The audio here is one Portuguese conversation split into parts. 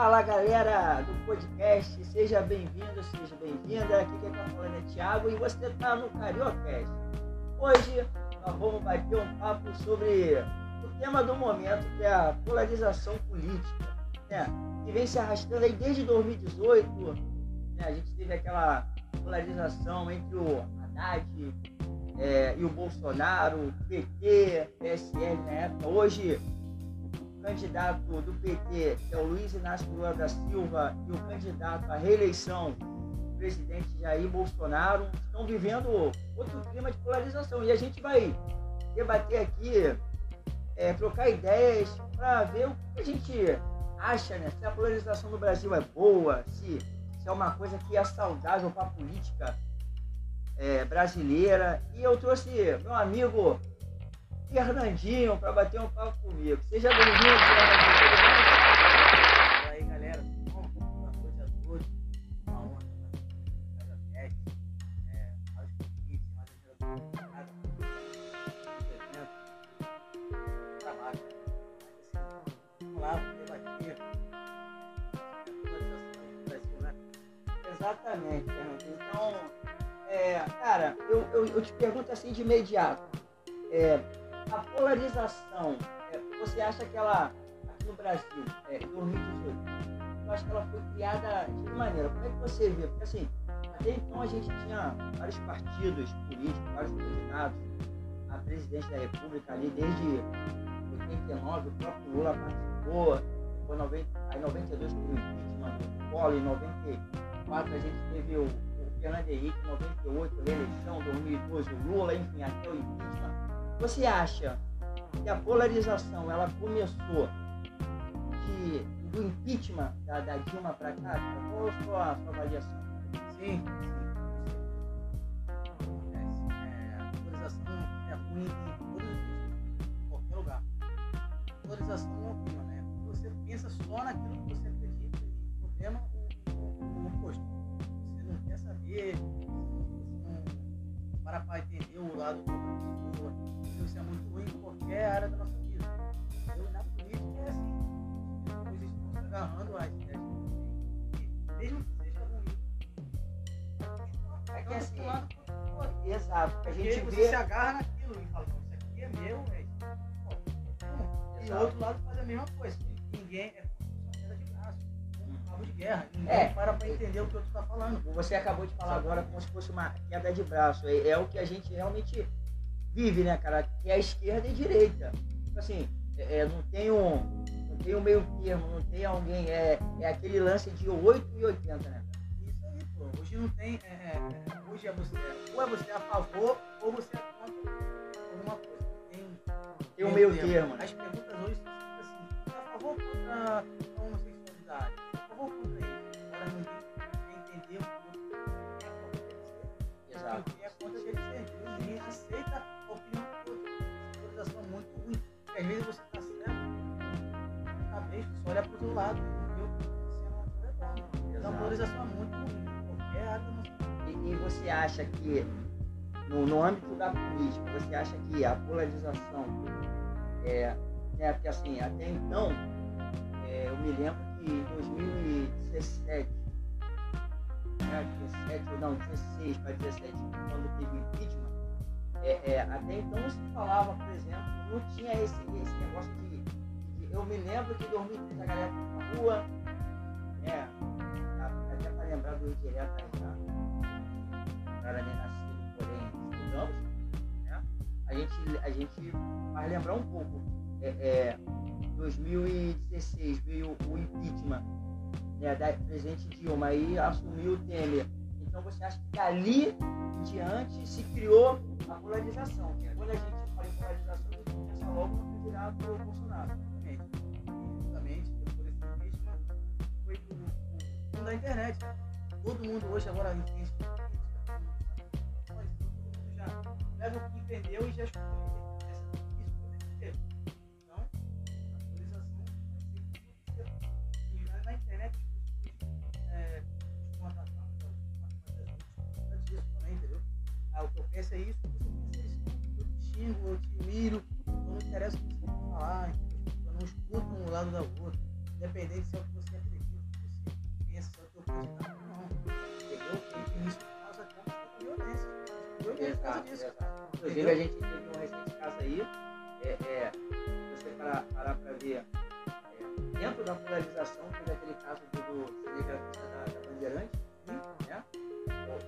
Fala galera do podcast, seja bem-vindo, seja bem-vinda. Aqui quem está falando é Thiago e você está no Cariocast. Hoje nós vamos bater um papo sobre o tema do momento, que é a polarização política, né? que vem se arrastando aí desde 2018. Né? A gente teve aquela polarização entre o Haddad é, e o Bolsonaro, PT, PSL na época. Hoje candidato do PT, que é o Luiz Inácio Lula da Silva, e o candidato à reeleição, o presidente Jair Bolsonaro, estão vivendo outro clima de polarização. E a gente vai debater aqui, é, trocar ideias para ver o que a gente acha, né? Se a polarização no Brasil é boa, se, se é uma coisa que é saudável para a política é, brasileira. E eu trouxe meu amigo Fernandinho para bater um papo comigo. Seja bem-vindo, Fernandinho. Fala aí, galera. Bom, boa noite a todos. Uma honra estar na Casa É, aos convites, mais a trabalho. Mas assim, vamos lá, vamos debater. Né? Exatamente, Fernandinho. Então, é, cara, eu, eu, eu te pergunto assim de imediato. É, a polarização, é, você acha que ela, aqui no Brasil, é, em 2018, eu acho que ela foi criada de que maneira? Como é que você vê? Porque assim, até então a gente tinha vários partidos políticos, vários candidatos a presidente da República ali desde 89, o próprio Lula participou, depois 90, aí em 92 teve o impeachment do Collor, em 94 a gente teve o, o Fernando Henrique, em 98 a reeleição, 2012 o Lula, enfim, até o impeachment. Você acha que a polarização ela começou de, do impeachment da, da Dilma para cá? Qual a sua, a sua avaliação? Sim, sim. É, a polarização é ruim em qualquer lugar. A polarização mesmo que seja ruim. É que assim, exato. A gente vê... se agarra naquilo e fala, isso aqui é meu, é E o outro lado faz a mesma coisa. Ninguém é de braço, um cabo de guerra. Ninguém É. para para entender o que o outro está falando. Você acabou de falar agora como se fosse uma queda de braço. É, é o que a gente realmente vive, né, cara? Que é a esquerda e a direita. Tipo assim, é, é, não tem um. Tem um meio termo, não tem alguém. É, é aquele lance de 8 e 80, né? Isso aí, pô. Hoje não tem. é, é, é, hoje é você. Ou é você a favor ou você é contra alguma coisa. Tem, Tem um meio termo, né? A polarização é muito ruim. Qualquer área da. E, e você acha que, no, no âmbito da política, você acha que a polarização é. Né, porque assim, até então, é, eu me lembro que em 2017, né, 17, ou não, 16 para 17, quando teve o impeachment, é, é, até então não se falava, por exemplo, não tinha esse, esse negócio de- Eu me lembro que em 2013 a galera na rua, né, até para lembrar do direto já era nem nascido, porém estudamos, né? A gente, a gente vai lembrar um pouco. É, é, 2016 veio o impeachment né, da presidente Dilma aí assumiu o Temer. Então você acha que dali em diante se criou a polarização? Porque quando a gente fala em polarização, a gente pensa logo no candidato Bolsonaro. Da internet. Todo mundo hoje agora entende já leva o que entendeu e já. Então. E pessoas é, também, entendeu? Ah, eu penso é isso, você pensa isso. Eu te eu te humilho, não interessa o que você falar, eu não escuto um lado da outra. Independente se é o que você acredita, é o. Inclusive, a gente teve um recente caso aí, é, é, você parar, para ver, é, dentro da polarização, teve aquele caso do, do da, da Bandeirante, né?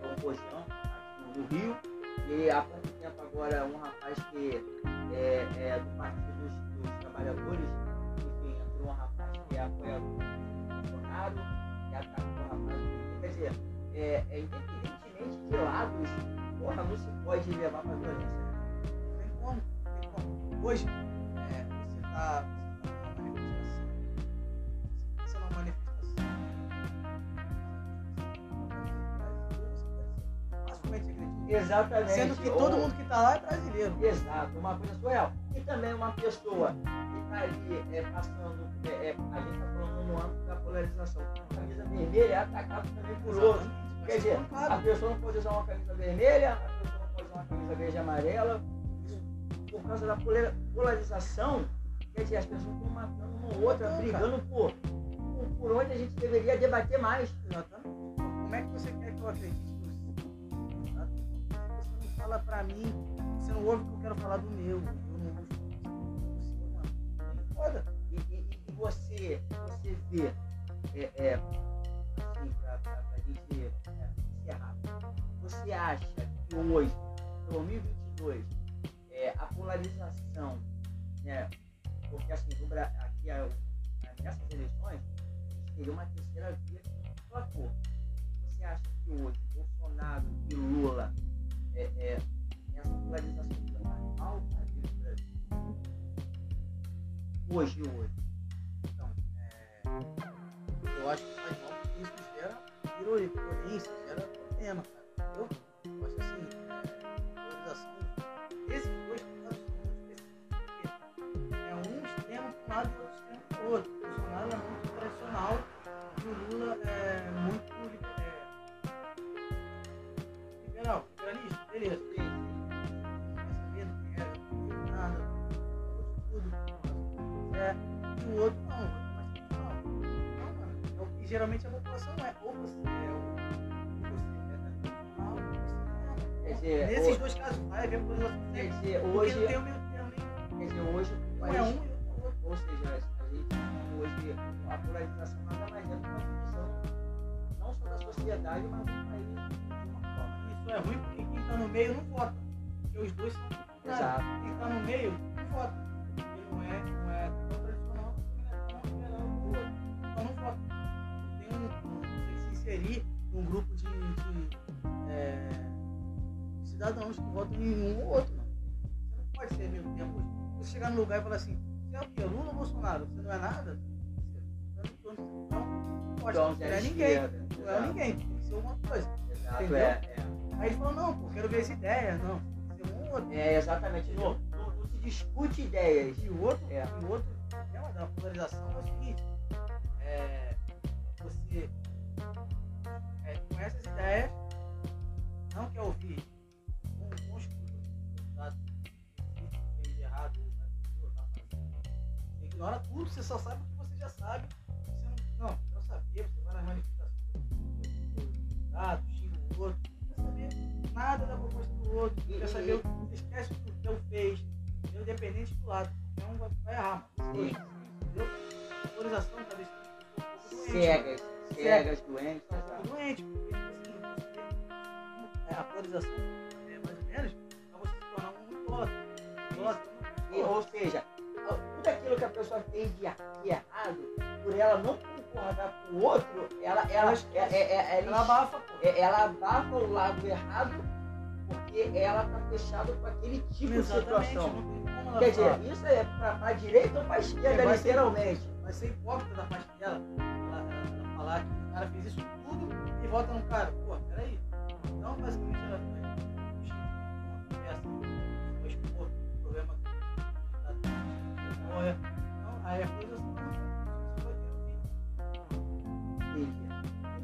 Foi um rojão aqui no Rio, e há pouco tempo agora um rapaz que é, é do Partido dos, dos Trabalhadores, enfim, entrou um rapaz Dizer, é, é, independentemente de lados, porra, não se pode levar para violência. Não tem como, não tem como. Hoje, é, você está tá numa manifestação. Você pensa numa manifestação. Acredita. Exatamente. Sendo que todo mundo que está lá é brasileiro. Exato, uma coisa surreal. E também uma pessoa ali é, passando, é, é, a gente está falando no âmbito da polarização, a camisa vermelha é atacada também por outro. Quer dizer, a pessoa não pode usar uma camisa vermelha, a pessoa não pode usar uma camisa verde e amarela. Por causa da polar- polarização, quer dizer, as pessoas estão matando uma ou outra, Não, brigando por, por, por onde a gente deveria debater mais. Exatamente. Como é que você quer que eu acredite nisso? Você não fala pra mim, você não ouve o que eu quero falar do meu. Foda. E, e- e você, você vê, é, é, assim, pra, pra, pra gente é, encerrar, você acha que hoje, 2022, é, a polarização, né, porque assim, aqui a- nessas eleições, a gente teria uma terceira via que placou. Você acha que hoje Bolsonaro e Lula, é, é, Hoje, hoje. Então, e o outro não, o tradicional. Não, mano, o que geralmente a população é, ou você é o ou você é tradicional, ou você não é. Dizer, Nesses o- dois casos, vai haver polarização Quer dizer, hoje, não tem o meio termo quer dizer, hoje, o é país- um e é outro. ou seja, a gente hoje a polarização nada mais é do que uma divisão não só da sociedade, mas do país de uma forma. Isso é ruim porque quem está no meio não vota, porque os dois são. Exato. Quem está no meio não vota, porque não é, não é inserir num grupo de, de, é, cidadãos que votam em um ou outro, não. Você não pode ser meio tempo. Você chegar no lugar e falar assim, você é o quê? Lula ou Bolsonaro? Você não é nada? Você não, não, não pode, Então, não você é é ninguém. Não é ninguém, tem que ser alguma coisa. Exato, Entendeu? é, é. Aí ele falou, não, pô, quero ver as ideias. Não, tem que ser um ou outro. É, exatamente. Não, não, não se discute ideias. E o outro, É. e o outro problema da polarização é o seguinte, é, você é, essas ideias não quer ouvir um, um estudo, fez de errado, né? Tá. Você ignora tudo, você só sabe o que você já sabe. Você não, não, quero saber, você vai nas manifestações, ah, xinga o outro, não quer saber nada da proposta do outro, não quer saber o que você esquece o que o teu fez, independente do lado, qualquer um vai, vai errar. mas. Entendeu? A polarização está deixando as pessoas pouco doentes. Cegas, cegas, doentes. É, a mais ou menos você se tornar um E, ou seja, tudo aquilo que a pessoa fez de, de errado, por ela não concordar com o outro, ela, ela, é, é, é, ela, ela abafa, ela abafa o lado errado porque ela tá fechada com aquele tipo de Exatamente, situação. como ela Quer dizer, isso é pra, pra direita ou pra esquerda, É, vai ser- literalmente. Vai ser hipócrita da parte dela ela, ela, ela falar que o cara fez isso tudo e vota no cara. Pô, peraí. Então, basicamente, Então, aí.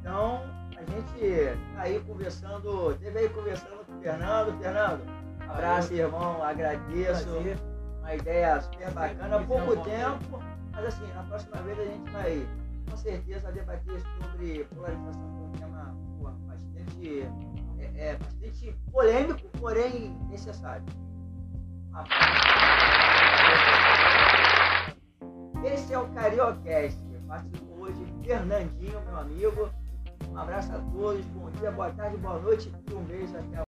Então, a gente tá aí conversando, teve aí conversando com o Fernando. Fernando, abraço, irmão, agradeço. Prazer. Uma ideia super bacana, pouco tempo, Mas assim, na próxima vez a gente vai com certeza debater sobre polarização, que é um tema pô, bastante, é, é, bastante polêmico, porém necessário. Esse é o Cariocast. Participou hoje Fernandinho, meu amigo. Um abraço a todos, bom dia, boa tarde, boa noite e um beijo até a